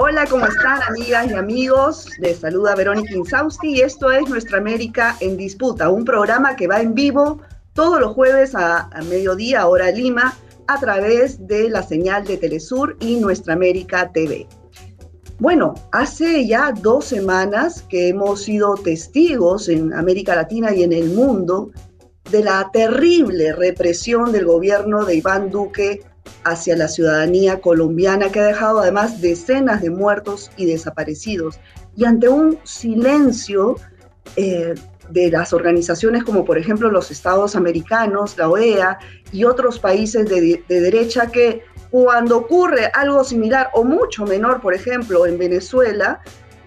Hola, ¿cómo están amigas y amigos? Les saluda Verónica Insausti y esto es Nuestra América en Disputa, un programa que va en vivo todos los jueves a, mediodía, hora Lima, a través de la señal de Telesur y Nuestra América TV. Bueno, hace ya dos semanas que hemos sido testigos en América Latina y en el mundo de la terrible represión del gobierno de Iván Duque hacia la ciudadanía colombiana que ha dejado además decenas de muertos y desaparecidos. Y ante un silencio eh, de las organizaciones como por ejemplo los Estados Americanos, la OEA y otros países de, de derecha que cuando ocurre algo similar o mucho menor, por ejemplo, en Venezuela,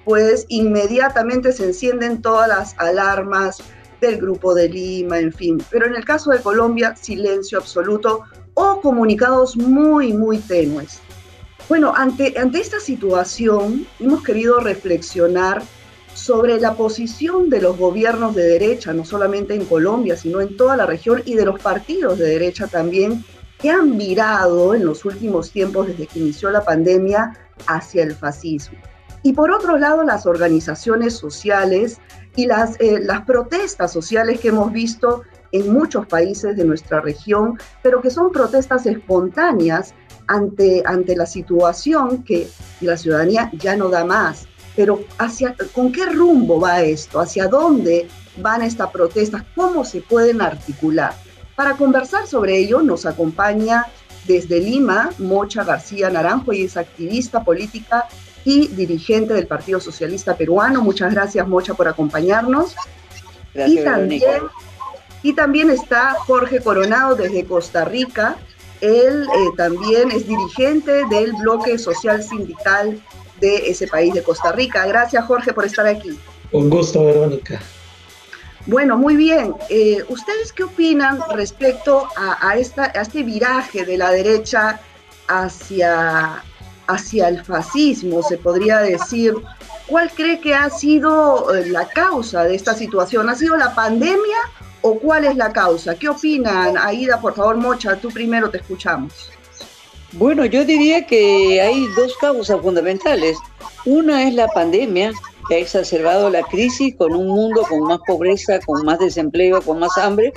pues inmediatamente se encienden todas las alarmas del Grupo de Lima, en fin. Pero en el caso de Colombia, silencio absoluto o comunicados muy, muy tenues. Bueno, ante, ante esta situación hemos querido reflexionar sobre la posición de los gobiernos de derecha, no solamente en Colombia, sino en toda la región, y de los partidos de derecha también, que han virado en los últimos tiempos desde que inició la pandemia hacia el fascismo. Y por otro lado, las organizaciones sociales y las, eh, las protestas sociales que hemos visto en muchos países de nuestra región, pero que son protestas espontáneas ante, ante la situación que la ciudadanía ya no da más. Pero hacia, ¿con qué rumbo va esto? ¿Hacia dónde van estas protestas? ¿Cómo se pueden articular? Para conversar sobre ello nos acompaña desde Lima Mocha García Naranjo y es activista política y dirigente del Partido Socialista Peruano. Muchas gracias, Mocha, por acompañarnos. Gracias, y también, y también está Jorge Coronado desde Costa Rica. Él eh, también es dirigente del bloque social sindical de ese país de Costa Rica. Gracias, Jorge, por estar aquí. Un gusto, Verónica. Bueno, muy bien. Eh, ¿Ustedes qué opinan respecto a, esta, a este viraje de la derecha hacia, hacia el fascismo, se podría decir. ¿Cuál cree que ha sido eh, la causa de esta situación? ¿Ha sido la pandemia o cuál es la causa? ¿Qué opinan? Aida, por favor, Mocha, tú primero te escuchamos. Bueno, yo diría que hay dos causas fundamentales. Una es la pandemia, que ha exacerbado la crisis con un mundo con más pobreza, con más desempleo, con más hambre,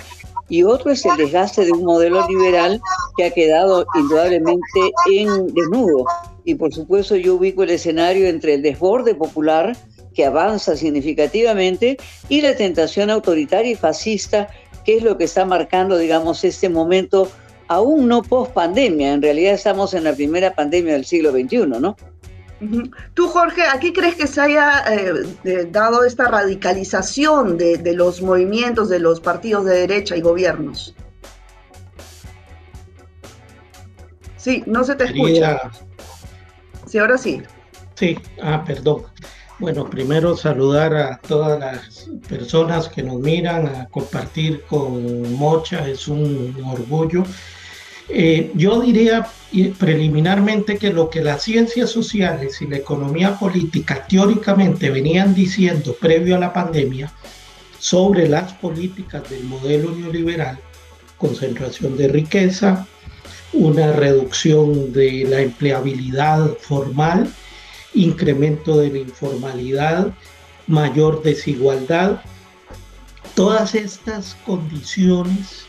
y otro es el desgaste de un modelo liberal que ha quedado indudablemente en desnudo. Y por supuesto yo ubico el escenario entre el desborde popular, que avanza significativamente, y la tentación autoritaria y fascista, que es lo que está marcando, digamos, este momento, aún no post pandemia, en realidad estamos en la primera pandemia del siglo XXI, ¿no? Tú, Jorge, ¿a qué crees que se haya eh, dado esta radicalización de, los movimientos de los partidos de derecha y gobiernos? Sí, no se te escucha. Sí, ahora sí. Sí, ah, perdón. Bueno, primero saludar a todas las personas que nos miran, a compartir con Mocha, es un orgullo. Eh, yo diría preliminarmente que lo que las ciencias sociales y la economía política teóricamente venían diciendo previo a la pandemia sobre las políticas del modelo neoliberal, concentración de riqueza, una reducción de la empleabilidad formal, incremento de la informalidad, mayor desigualdad, todas estas condiciones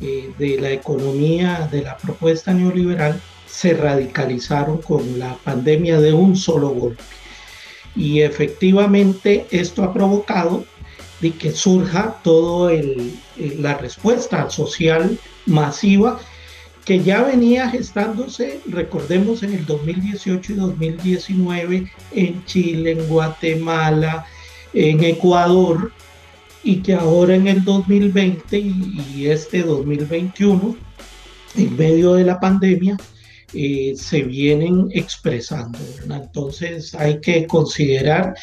eh, de la economía de la propuesta neoliberal se radicalizaron con la pandemia de un solo golpe. Y efectivamente esto ha provocado de que surja toda la respuesta social masiva que ya venía gestándose, recordemos, en el 2018 y 2019 en Chile, en Guatemala, en Ecuador, y que ahora en el 2020 y este 2021, en medio de la pandemia, eh, se vienen expresando. Entonces hay que considerar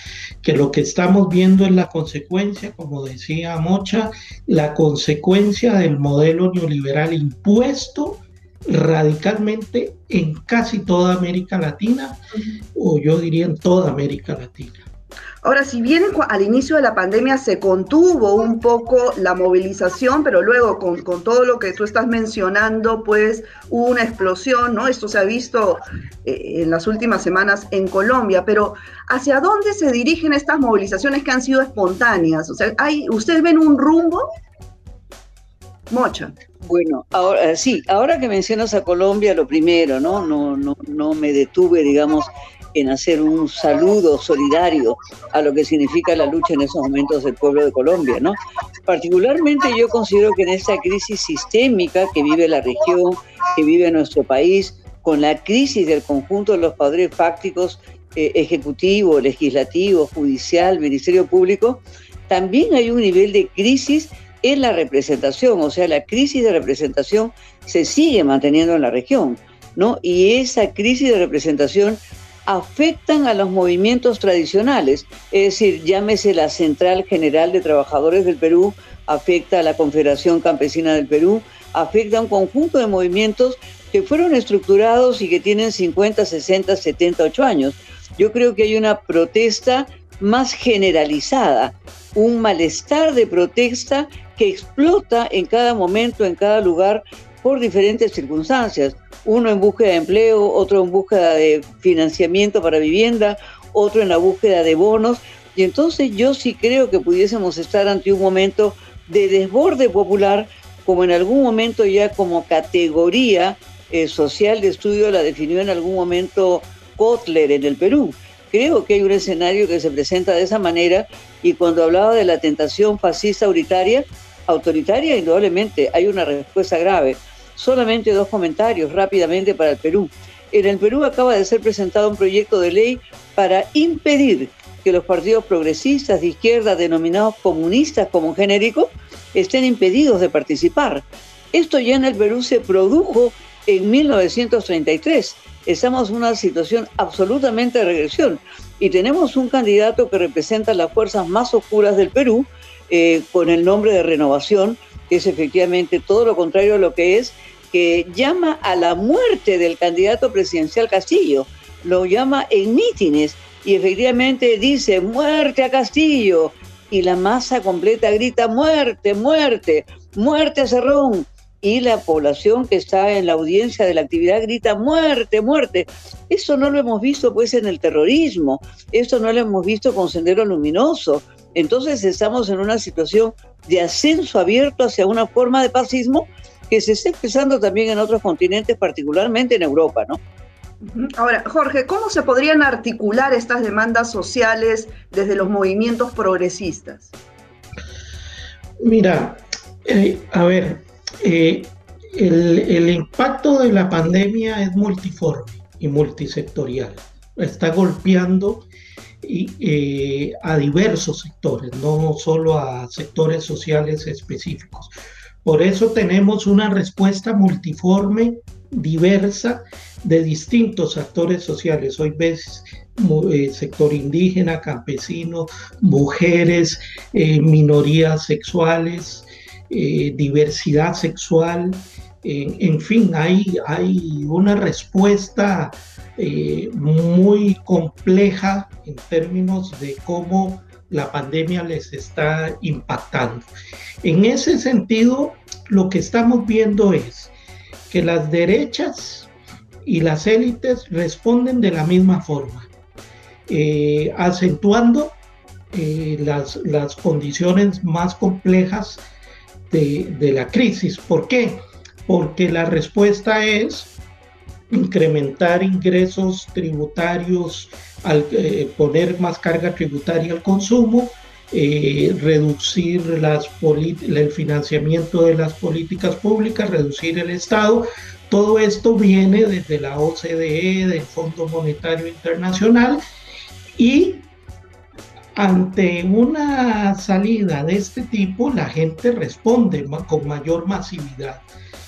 que lo que estamos viendo es la consecuencia, como decía Mocha, la consecuencia del modelo neoliberal impuesto radicalmente en casi toda América Latina, o yo diría en toda América Latina. Ahora, si bien al inicio de la pandemia se contuvo un poco la movilización, pero luego con, todo lo que tú estás mencionando, pues hubo una explosión, ¿no? Esto se ha visto eh, en las últimas semanas en Colombia, pero ¿hacia dónde se dirigen estas movilizaciones que han sido espontáneas? O sea, ¿hay, ¿ustedes ven un rumbo? Mocha. Bueno, ahora eh, sí, ahora que mencionas a Colombia, lo primero, ¿no? No, no, no me detuve, digamos, en hacer un saludo solidario a lo que significa la lucha en esos momentos del pueblo de Colombia, ¿no? Particularmente yo considero que en esta crisis sistémica que vive la región, que vive nuestro país, con la crisis del conjunto de los poderes fácticos, eh, ejecutivo, legislativo, judicial, ministerio público, también hay un nivel de crisis en la representación, o sea, la crisis de representación se sigue manteniendo en la región, ¿no? Y esa crisis de representación afectan a los movimientos tradicionales, es decir, llámese la Central General de Trabajadores del Perú, afecta a la Confederación Campesina del Perú, afecta a un conjunto de movimientos que fueron estructurados y que tienen 50, 60, 78 años. Yo creo que hay una protesta más generalizada, un malestar de protesta que explota en cada momento, en cada lugar, por diferentes circunstancias uno en búsqueda de empleo, otro en búsqueda de financiamiento para vivienda, otro en la búsqueda de bonos. Y entonces yo sí creo que pudiésemos estar ante un momento de desborde popular, como en algún momento ya como categoría eh, social de estudio la definió en algún momento Kotler en el Perú. Creo que hay un escenario que se presenta de esa manera y cuando hablaba de la tentación fascista autoritaria, autoritaria indudablemente hay una respuesta grave. Solamente dos comentarios rápidamente para el Perú. En el Perú acaba de ser presentado un proyecto de ley para impedir que los partidos progresistas de izquierda, denominados comunistas como genérico, estén impedidos de participar. Esto ya en el Perú se produjo en 1933. Estamos en una situación absolutamente de regresión y tenemos un candidato que representa las fuerzas más oscuras del Perú eh, con el nombre de renovación, que es efectivamente todo lo contrario a lo que es, que llama a la muerte del candidato presidencial Castillo, lo llama en mítines y efectivamente dice muerte a Castillo y la masa completa grita muerte, muerte, muerte a Cerrón y la población que está en la audiencia de la actividad grita muerte, muerte. Eso no lo hemos visto pues en el terrorismo, eso no lo hemos visto con Sendero Luminoso. Entonces estamos en una situación de ascenso abierto hacia una forma de fascismo que se está expresando también en otros continentes, particularmente en Europa, ¿no? Ahora, Jorge, ¿cómo se podrían articular estas demandas sociales desde los movimientos progresistas? Mira, eh, a ver, eh, el, impacto de la pandemia es multiforme y multisectorial. Está golpeando eh, a diversos sectores, no solo a sectores sociales específicos. Por eso tenemos una respuesta multiforme, diversa, de distintos actores sociales. Hoy ves eh, sector indígena, campesino, mujeres, eh, minorías sexuales, diversidad sexual, en fin, hay, hay una respuesta muy compleja en términos de cómo la pandemia les está impactando. En ese sentido, lo que estamos viendo es que las derechas y las élites responden de la misma forma, eh, acentuando eh, las, las, condiciones más complejas de, de la crisis. ¿Por qué? Porque la respuesta es incrementar ingresos tributarios, al eh, poner más carga tributaria al consumo, eh, reducir el financiamiento de las políticas públicas, reducir el Estado. Todo esto viene desde la OCDE, del Fondo Monetario Internacional, y ante una salida de este tipo, la gente responde con mayor masividad.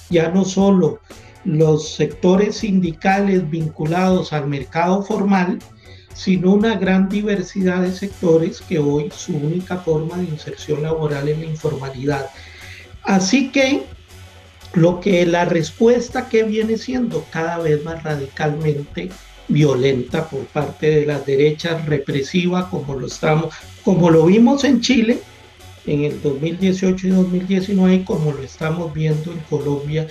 Ya no solo los sectores sindicales vinculados al mercado formal, sino una gran diversidad de sectores que hoy su única forma de inserción laboral es la informalidad. Así que lo que la respuesta que viene siendo cada vez más radicalmente violenta por parte de las derechas represiva como lo estamos, como lo vimos en Chile en el 2018 y 2019 como lo estamos viendo en Colombia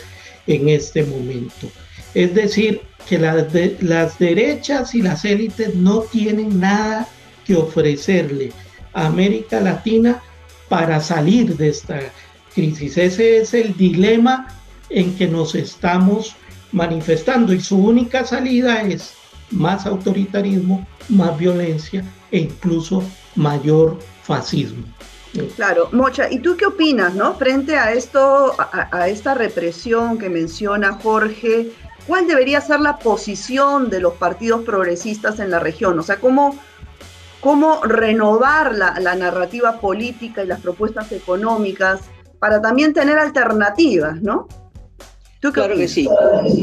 en este momento. Es decir, que las, las derechas y las élites no tienen nada que ofrecerle a América Latina para salir de esta crisis. Ese es el dilema en que nos estamos manifestando y su única salida es más autoritarismo, más violencia e incluso mayor fascismo. Claro, Mocha, ¿y tú qué opinas, no? Frente a esto, a, esta represión que menciona Jorge, ¿cuál debería ser la posición de los partidos progresistas en la región? O sea, ¿cómo, cómo renovar la, la narrativa política y las propuestas económicas para también tener alternativas, ¿no? claro que sí.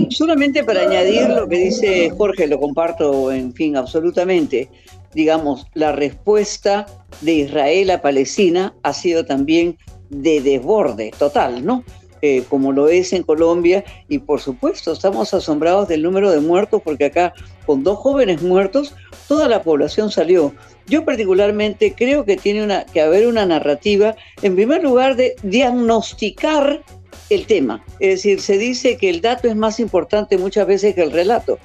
Solamente para añadir lo que dice Jorge, lo comparto, en fin, absolutamente. Digamos, la respuesta de Israel a Palestina ha sido también de desborde total, ¿no? Eh, como lo es en Colombia, y por supuesto estamos asombrados del número de muertos, porque acá con dos jóvenes muertos, toda la población salió. Yo particularmente creo que tiene una, que haber una narrativa, en primer lugar, de diagnosticar el tema. Es decir, se dice que el dato es más importante muchas veces que el relato.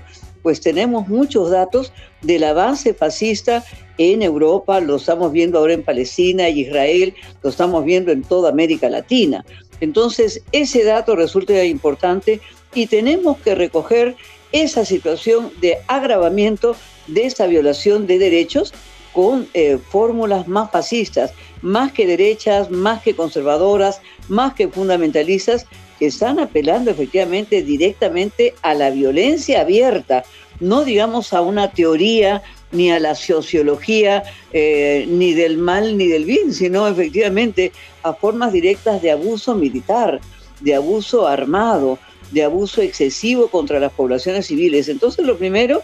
Pues tenemos muchos datos del avance fascista en Europa, lo estamos viendo ahora en Palestina y Israel, lo estamos viendo en toda América Latina. Entonces, ese dato resulta importante y tenemos que recoger esa situación de agravamiento de esta violación de derechos con eh, fórmulas más fascistas, más que derechas, más que conservadoras, más que fundamentalistas, que están apelando efectivamente directamente a la violencia abierta, no digamos a una teoría ni a la sociología eh, ni del mal ni del bien, sino efectivamente a formas directas de abuso militar, de abuso armado, de abuso excesivo contra las poblaciones civiles. Entonces lo primero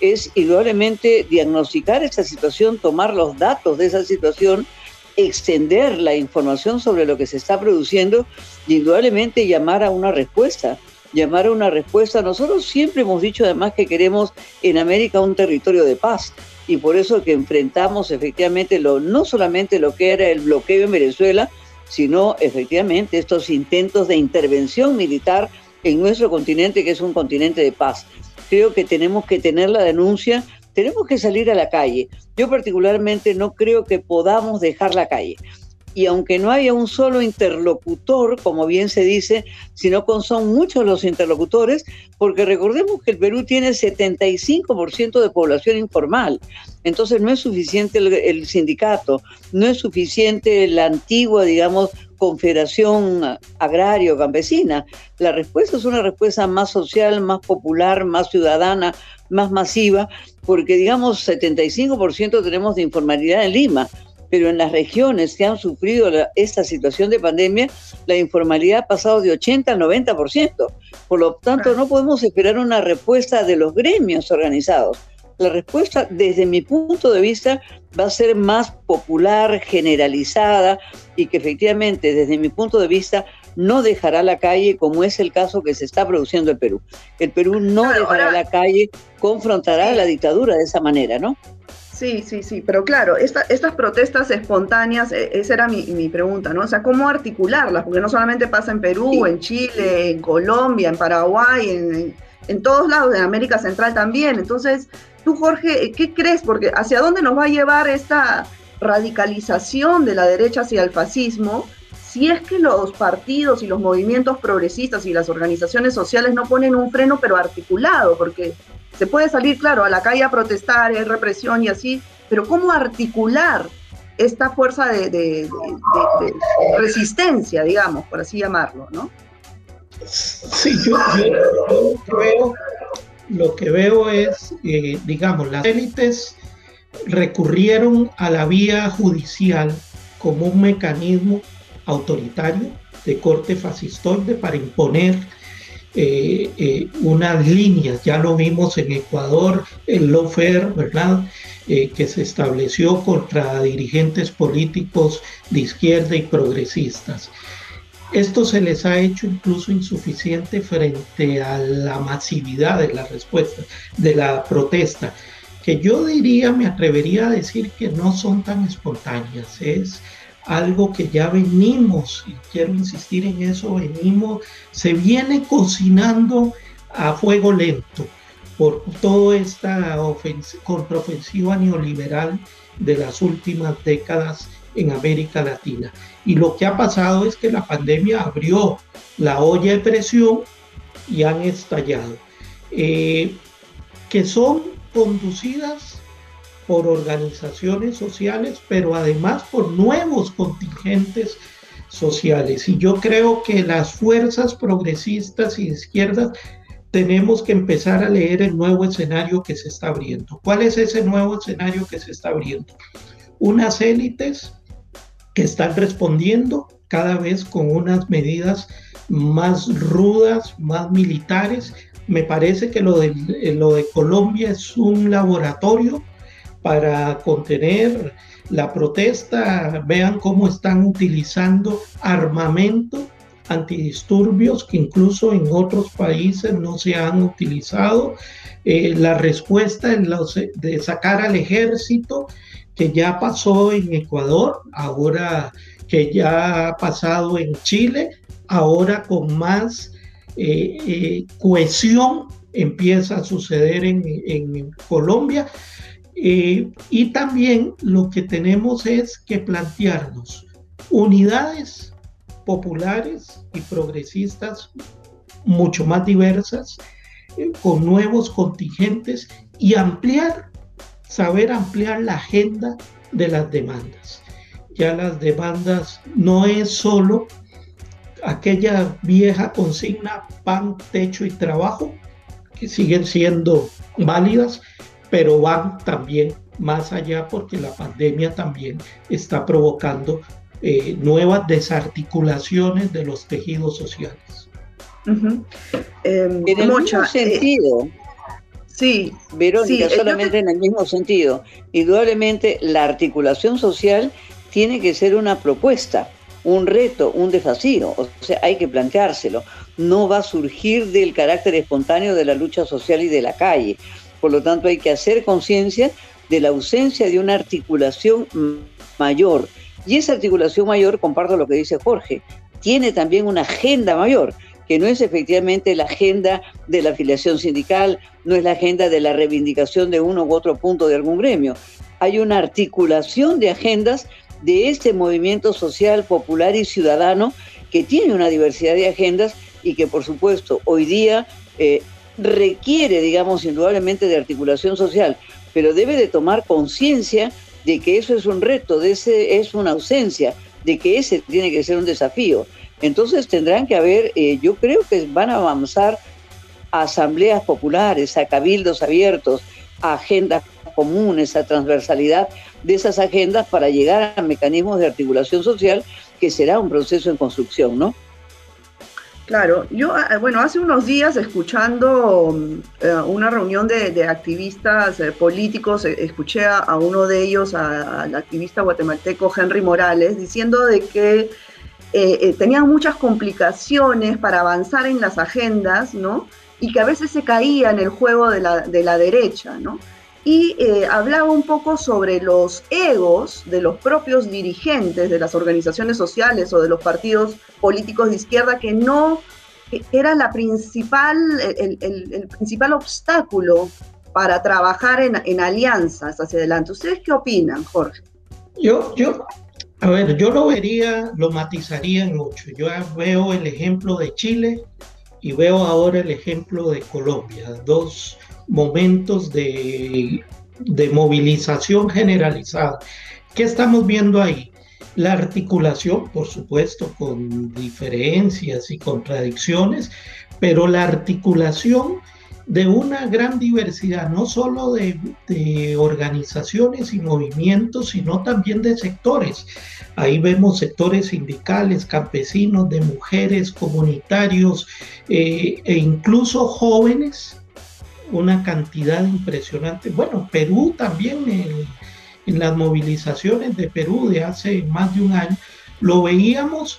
es indudablemente diagnosticar esa situación, tomar los datos de esa situación, extender la información sobre lo que se está produciendo indudablemente llamar a una respuesta. Llamar a una respuesta. Nosotros siempre hemos dicho además que queremos en América un territorio de paz y por eso que enfrentamos efectivamente lo, no solamente lo que era el bloqueo en Venezuela, sino efectivamente estos intentos de intervención militar en nuestro continente, que es un continente de paz creo que tenemos que tener la denuncia, tenemos que salir a la calle. Yo particularmente no creo que podamos dejar la calle. Y aunque no haya un solo interlocutor, como bien se dice, sino con son muchos los interlocutores, porque recordemos que el Perú tiene 75% de población informal. Entonces no es suficiente el, el sindicato, no es suficiente la antigua, digamos, confederación agrario-campesina. La respuesta es una respuesta más social, más popular, más ciudadana, más masiva, porque digamos 75% tenemos de informalidad en Lima, pero en las regiones que han sufrido esta situación de pandemia, la informalidad ha pasado de 80 al 90%. Por lo tanto, no podemos esperar una respuesta de los gremios organizados la respuesta, desde mi punto de vista, va a ser más popular, generalizada y que efectivamente, desde mi punto de vista, no dejará la calle como es el caso que se está produciendo en Perú. El Perú no dejará la calle, confrontará la dictadura de esa manera, ¿no? Sí, sí, sí, pero claro, estas protestas espontáneas, e, esa era mi, pregunta, ¿no? O sea, ¿cómo articularlas? Porque no solamente pasa en Perú, en Chile, en Colombia, en Paraguay, en, en todos lados, en América Central también. Entonces, Tú, Jorge, ¿qué crees? Porque hacia dónde nos va a llevar esta radicalización de la derecha hacia el fascismo si es que los partidos y los movimientos progresistas y las organizaciones sociales no ponen un freno pero articulado, porque se puede salir, claro, a la calle a protestar, hay represión y así, pero ¿cómo articular esta fuerza de, resistencia, digamos, por así llamarlo, ¿no? Sí, yo, lo que veo es, eh, digamos, las élites recurrieron a la vía judicial como un mecanismo autoritario de corte fascistoide para imponer eh, eh, unas líneas. Ya lo vimos en Ecuador, el lawfare, ¿verdad? que se estableció contra dirigentes políticos de izquierda y progresistas. esto se les ha hecho incluso insuficiente frente a la masividad de la respuesta, de la protesta, que yo diría, me atrevería a decir que no son tan espontáneas, es algo que ya venimos, y quiero insistir en eso, venimos, se viene cocinando a fuego lento por toda esta contraofensiva neoliberal de las últimas décadas en América Latina. Y lo que ha pasado es que la pandemia abrió la olla de presión y han estallado, eh, que son conducidas por organizaciones sociales, pero además por nuevos contingentes sociales. Y yo creo que las fuerzas progresistas y izquierdas tenemos que empezar a leer el nuevo escenario que se está abriendo. ¿Cuál es ese nuevo escenario que se está abriendo? Unas élites que están respondiendo cada vez con unas medidas más rudas, más militares. Me parece que lo de, lo de Colombia es un laboratorio para contener la protesta. Vean cómo están utilizando armamento antidisturbios que incluso en otros países no se han utilizado. Eh, la respuesta en los, de sacar al ejército que ya pasó en Ecuador, ahora que ya ha pasado en Chile, ahora con más eh, eh, cohesión empieza a suceder en, en Colombia. Eh, y también lo que tenemos es que plantearnos unidades populares y progresistas mucho más diversas, con nuevos contingentes y ampliar saber ampliar la agenda de las demandas. Ya las demandas no es solo aquella vieja consigna pan, techo y trabajo, que siguen siendo válidas, pero van también más allá porque la pandemia también está provocando eh, nuevas desarticulaciones de los tejidos sociales. en el mismo sentido, Sí. Verónica, solamente en el mismo sentido. Indudablemente la articulación social tiene que ser una propuesta, un reto, un desafío. O sea, hay que planteárselo. No va a surgir del carácter espontáneo de la lucha social y de la calle. Por lo tanto, hay que hacer conciencia de la ausencia de una articulación mayor. Y esa articulación mayor, comparto lo que dice Jorge, tiene también una agenda mayor que no es efectivamente la agenda de la afiliación sindical, no es la agenda de la reivindicación de uno u otro punto de algún gremio. Hay una articulación de agendas de este movimiento social, popular y ciudadano que tiene una diversidad de agendas y que por supuesto hoy día eh, requiere, digamos, indudablemente de articulación social, pero debe de tomar conciencia de que eso es un reto, de ese es una ausencia, de que ese tiene que ser un desafío. Entonces tendrán que haber, eh, yo creo que van a avanzar asambleas populares, a cabildos abiertos, a agendas comunes, a transversalidad de esas agendas para llegar a mecanismos de articulación social, que será un proceso en construcción, ¿no? Claro, yo, ah, bueno, hace unos días escuchando eh, una reunión de, activistas eh, políticos, escuché a, uno de ellos, al activista guatemalteco Henry Morales, diciendo de que eh, eh, tenían muchas complicaciones para avanzar en las agendas, ¿no? Y que a veces se caía en el juego de la, derecha, ¿no? Y eh, hablaba un poco sobre los egos de los propios dirigentes de las organizaciones sociales o de los partidos políticos de izquierda que no era la principal, el, principal obstáculo para trabajar en, en, alianzas hacia adelante. ¿Ustedes qué opinan, Jorge? Yo, yo a ver, yo lo vería, lo matizaría mucho. Yo veo el ejemplo de Chile y veo ahora el ejemplo de Colombia, dos momentos de, de movilización generalizada. ¿Qué estamos viendo ahí? La articulación, por supuesto, con diferencias y contradicciones, pero la articulación de una gran diversidad, no solo de, organizaciones y movimientos, sino también de sectores. Ahí vemos sectores sindicales, campesinos, de mujeres, comunitarios eh, e incluso jóvenes, una cantidad impresionante. Bueno, Perú también, en las movilizaciones de Perú de hace más de un año, lo veíamos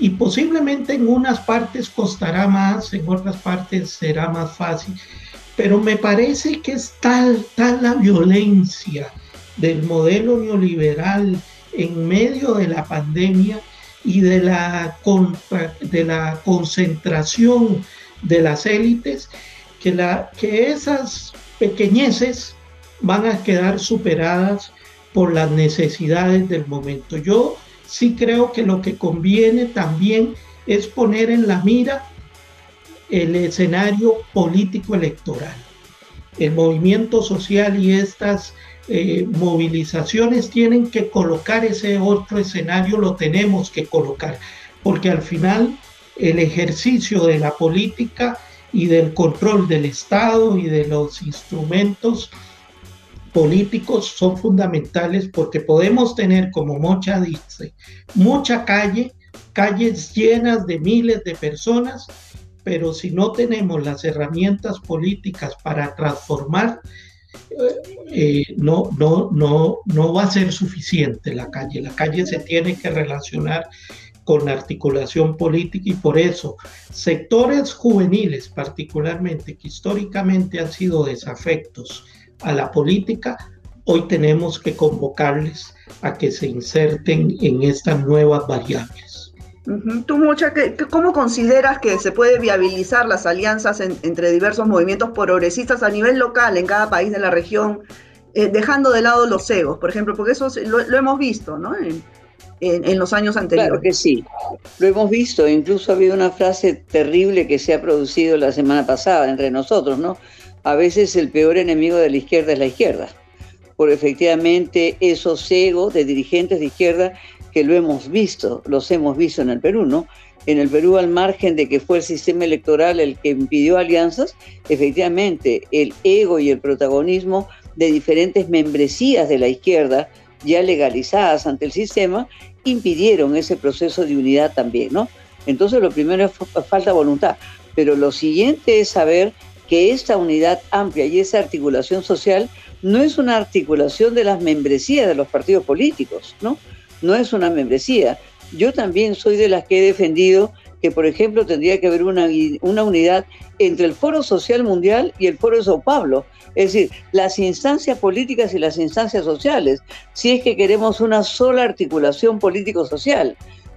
y posiblemente en unas partes costará más, en otras partes será más fácil, pero me parece que es tal, tal la violencia del modelo neoliberal en medio de la pandemia y de la, de la concentración de las élites, que, que esas pequeñeces van a quedar superadas por las necesidades del momento. Yo sí creo que lo que conviene también es poner en la mira el escenario político electoral. El movimiento social y estas eh, movilizaciones tienen que colocar ese otro escenario, lo tenemos que colocar, porque al final el ejercicio de la política y del control del Estado y de los instrumentos políticos son fundamentales porque podemos tener, como Mocha dice, mucha calle, calles llenas de miles de personas, pero si no tenemos las herramientas políticas para transformar, eh, no, no, no, no va a ser suficiente la calle. La calle se tiene que relacionar con articulación política y por eso sectores juveniles particularmente que históricamente han sido desafectos a la política, hoy tenemos que convocarles a que se inserten en estas nuevas variables. Tú, Mucha, ¿cómo consideras que se puede viabilizar las alianzas entre diversos movimientos progresistas a nivel local en cada país de la región, eh, dejando de lado los egos, por ejemplo? Porque eso lo, hemos visto, ¿no? En, en, los años anteriores. Claro que sí, lo hemos visto. Incluso ha habido una frase terrible que se ha producido la semana pasada entre nosotros, ¿no? a veces el peor enemigo de la izquierda es la izquierda, por efectivamente esos egos de dirigentes de izquierda que lo hemos visto, los hemos visto en el Perú, ¿no? En el Perú, al margen de que fue el sistema electoral el que impidió alianzas, efectivamente el ego y el protagonismo de diferentes membresías de la izquierda, ya legalizadas ante el sistema, impidieron ese proceso de unidad también, ¿no? Entonces lo primero es falta voluntad, pero lo siguiente es saber que esta unidad amplia y esa articulación social no es una articulación de las membresías de los partidos políticos, ¿no? No es una membresía. Yo también soy de las que he defendido que, por ejemplo, tendría que haber una, una unidad entre el Foro Social Mundial y el Foro de Sao Paulo. Es decir, las instancias políticas y las instancias sociales, si es que queremos una sola articulación político-social.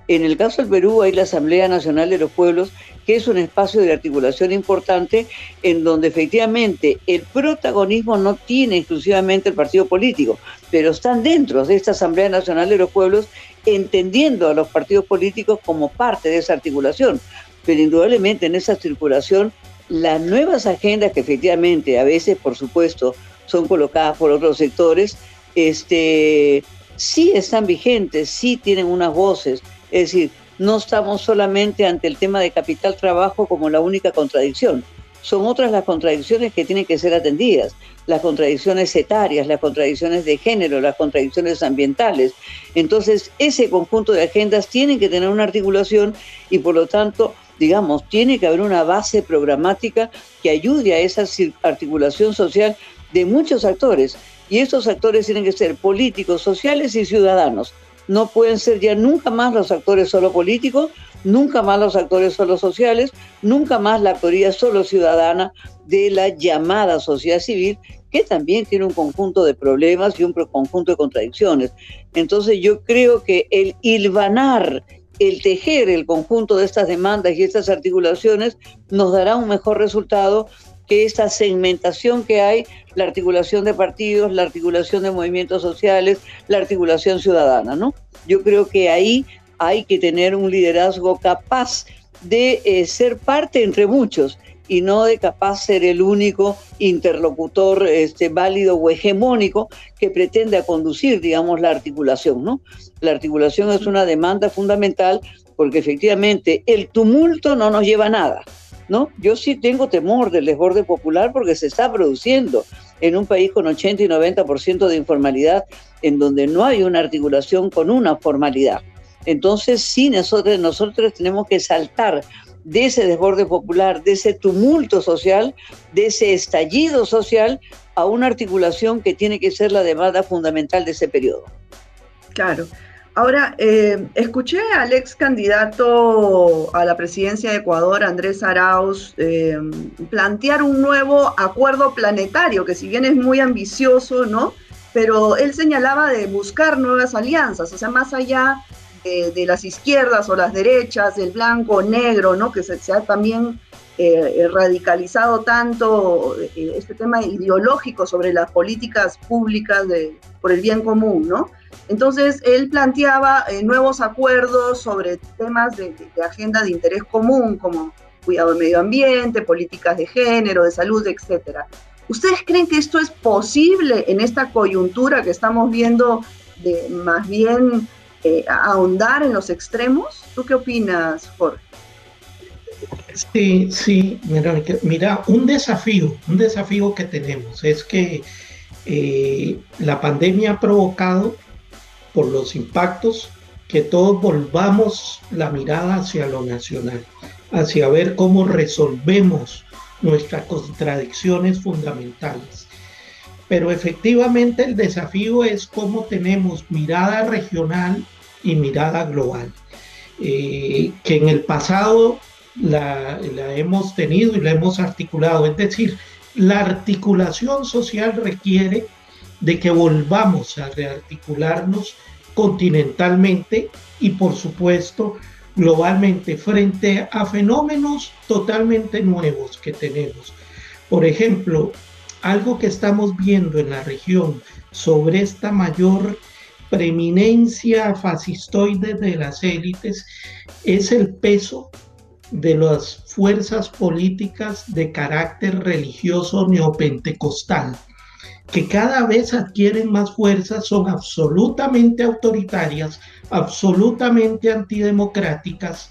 En el caso del Perú hay la Asamblea Nacional de los Pueblos, que es un espacio de articulación importante en donde efectivamente el protagonismo no tiene exclusivamente el partido político, pero están dentro de esta Asamblea Nacional de los Pueblos entendiendo a los partidos políticos como parte de esa articulación. Pero indudablemente en esa articulación las nuevas agendas que efectivamente a veces, por supuesto, son colocadas por otros sectores, este, sí están vigentes, sí tienen unas voces, es decir, no estamos solamente ante el tema de capital trabajo como la única contradicción. Son otras las contradicciones que tienen que ser atendidas, las contradicciones etarias, las contradicciones de género, las contradicciones ambientales. Entonces, ese conjunto de agendas tienen que tener una articulación y por lo tanto, digamos, tiene que haber una base programática que ayude a esa articulación social de muchos actores. Y estos actores tienen que ser políticos, sociales y ciudadanos no pueden ser ya nunca más los actores solo políticos, nunca más los actores solo sociales, nunca más la actoría solo ciudadana de la llamada sociedad civil, que también tiene un conjunto de problemas y un conjunto de contradicciones. Entonces yo creo que el hilvanar, el tejer el conjunto de estas demandas y estas articulaciones nos dará un mejor resultado que esta segmentación que hay, la articulación de partidos, la articulación de movimientos sociales, la articulación ciudadana, ¿no? Yo creo que ahí hay que tener un liderazgo capaz de eh, ser parte entre muchos y no de capaz ser el único interlocutor este, válido o hegemónico que pretende conducir, digamos, la articulación, ¿no? La articulación es una demanda fundamental porque efectivamente el tumulto no nos lleva a nada. ¿no? Yo sí tengo temor del desborde popular porque se está produciendo en un país con 80 y 90% de informalidad, en donde no hay una articulación con una formalidad. Entonces, sí, nosotros, nosotros tenemos que saltar de ese desborde popular, de ese tumulto social, de ese estallido social, a una articulación que tiene que ser la demanda fundamental de ese periodo. Claro. Ahora, eh, escuché al ex candidato a la presidencia de Ecuador, Andrés Arauz, eh, plantear un nuevo acuerdo planetario, que si bien es muy ambicioso, ¿no? Pero él señalaba de buscar nuevas alianzas, o sea, más allá de, las izquierdas o las derechas, del blanco o negro, ¿no? Que se, ha también eh, radicalizado tanto este tema ideológico sobre las políticas públicas de, por el bien común, ¿no? Entonces, él planteaba eh, nuevos acuerdos sobre temas de, agenda de interés común, como cuidado del medio ambiente, políticas de género, de salud, etc. ¿Ustedes creen que esto es posible en esta coyuntura que estamos viendo de más bien eh, ahondar en los extremos? ¿Tú qué opinas, Jorge? Sí, sí, mira, mira, un desafío, un desafío que tenemos es que eh, la pandemia ha provocado por los impactos, que todos volvamos la mirada hacia lo nacional, hacia ver cómo resolvemos nuestras contradicciones fundamentales. Pero efectivamente el desafío es cómo tenemos mirada regional y mirada global, eh, que en el pasado la, la hemos tenido y la hemos articulado. Es decir, la articulación social requiere de que volvamos a rearticularnos continentalmente y por supuesto globalmente frente a fenómenos totalmente nuevos que tenemos. Por ejemplo, algo que estamos viendo en la región sobre esta mayor preeminencia fascistoide de las élites es el peso de las fuerzas políticas de carácter religioso neopentecostal que cada vez adquieren más fuerza, son absolutamente autoritarias, absolutamente antidemocráticas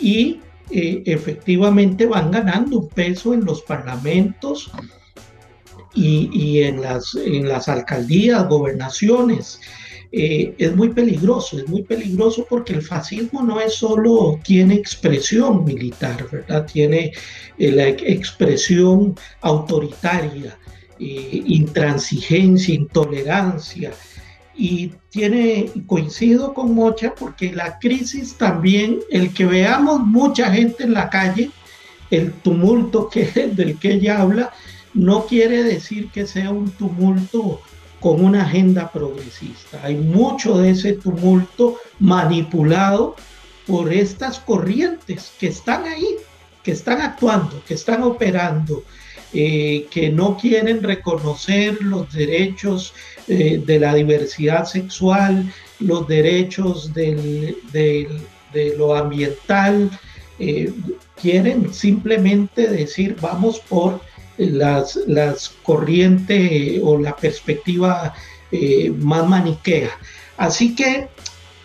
y eh, efectivamente van ganando un peso en los parlamentos y, en, las, en las alcaldías, gobernaciones. Eh, es muy peligroso, es muy peligroso porque el fascismo no es solo, tiene expresión militar, ¿verdad? Tiene eh, la expresión autoritaria, eh, intransigencia, intolerancia. Y tiene, coincido con Mocha, porque la crisis también, el que veamos mucha gente en la calle, el tumulto que, del que ella habla, no quiere decir que sea un tumulto con una agenda progresista. Hay mucho de ese tumulto manipulado por estas corrientes que están ahí, que están actuando, que están operando, eh, que no quieren reconocer los derechos eh, de la diversidad sexual, los derechos de lo ambiental, eh, quieren simplemente decir vamos por las, las corrientes o la perspectiva más maniquea. Así que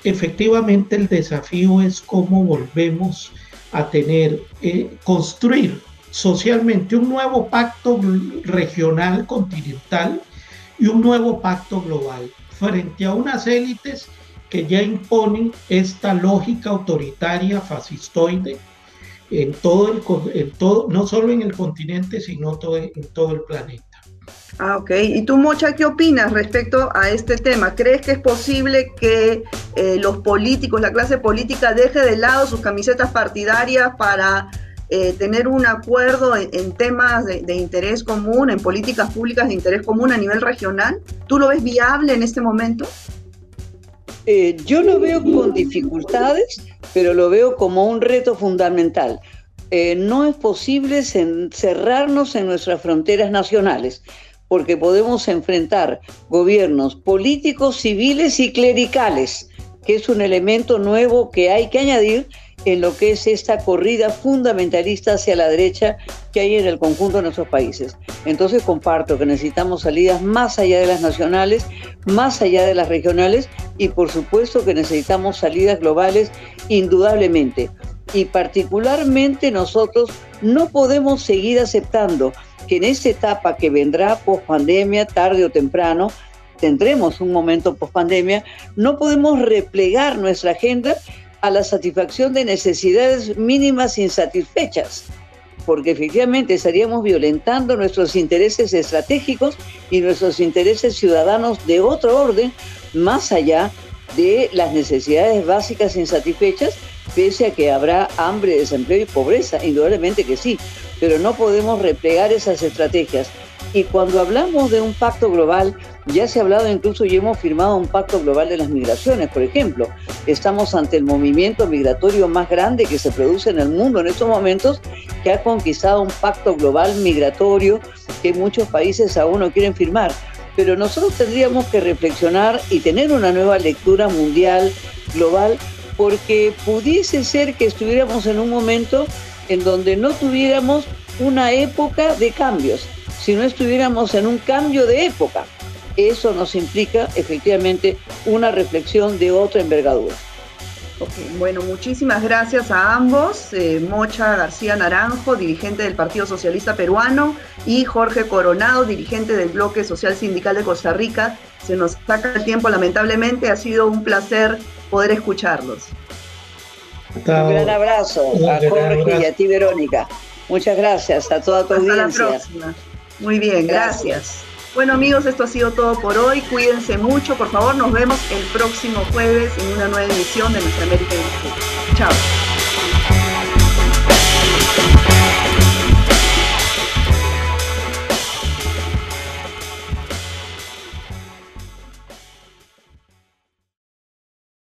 efectivamente el desafío es cómo volvemos a tener, construir socialmente un nuevo pacto regional continental y un nuevo pacto global frente a unas élites que ya imponen esta lógica autoritaria fascistoide en todo el en todo, no solo en el continente, sino todo, en todo el planeta. Ah, ok. ¿Y tú, Mocha, qué opinas respecto a este tema? ¿Crees que es posible que eh, los políticos, la clase política, deje de lado sus camisetas partidarias para eh, tener un acuerdo en, temas de, interés común, en políticas públicas de interés común a nivel regional? ¿Tú lo ves viable en este momento? Eh, yo lo veo con dificultades, pero lo veo como un reto fundamental. Eh, no es posible cerrarnos en nuestras fronteras nacionales, porque podemos enfrentar gobiernos políticos, civiles y clericales, que es un elemento nuevo que hay que añadir en lo que es esta corrida fundamentalista hacia la derecha que hay en el conjunto de nuestros países. Entonces comparto que necesitamos salidas más allá de las nacionales, más allá de las regionales y por supuesto que necesitamos salidas globales indudablemente. Y particularmente nosotros no podemos seguir aceptando que en esta etapa que vendrá post pandemia, tarde o temprano, tendremos un momento post pandemia, no podemos replegar nuestra agenda a la satisfacción de necesidades mínimas insatisfechas, porque efectivamente estaríamos violentando nuestros intereses estratégicos y nuestros intereses ciudadanos de otro orden, más allá de las necesidades básicas insatisfechas, pese a que habrá hambre, desempleo y pobreza, indudablemente que sí, pero no podemos replegar esas estrategias. Y cuando hablamos de un pacto global, ya se ha hablado incluso y hemos firmado un pacto global de las migraciones, por ejemplo. Estamos ante el movimiento migratorio más grande que se produce en el mundo en estos momentos, que ha conquistado un pacto global migratorio que muchos países aún no quieren firmar. Pero nosotros tendríamos que reflexionar y tener una nueva lectura mundial, global, porque pudiese ser que estuviéramos en un momento en donde no tuviéramos una época de cambios si no estuviéramos en un cambio de época. Eso nos implica efectivamente una reflexión de otra envergadura. bueno, muchísimas gracias a ambos, eh, Mocha García Naranjo, dirigente del Partido Socialista Peruano, y Jorge Coronado, dirigente del Bloque Social Sindical de Costa Rica. Se nos saca el tiempo, lamentablemente, ha sido un placer poder escucharlos. Un gran abrazo a Jorge y a ti, Verónica. Muchas gracias a toda tu Hasta La próxima. Muy bien, gracias. Bueno amigos, esto ha sido todo por hoy. Cuídense mucho, por favor. Nos vemos el próximo jueves en una nueva emisión de Nuestra América Chao.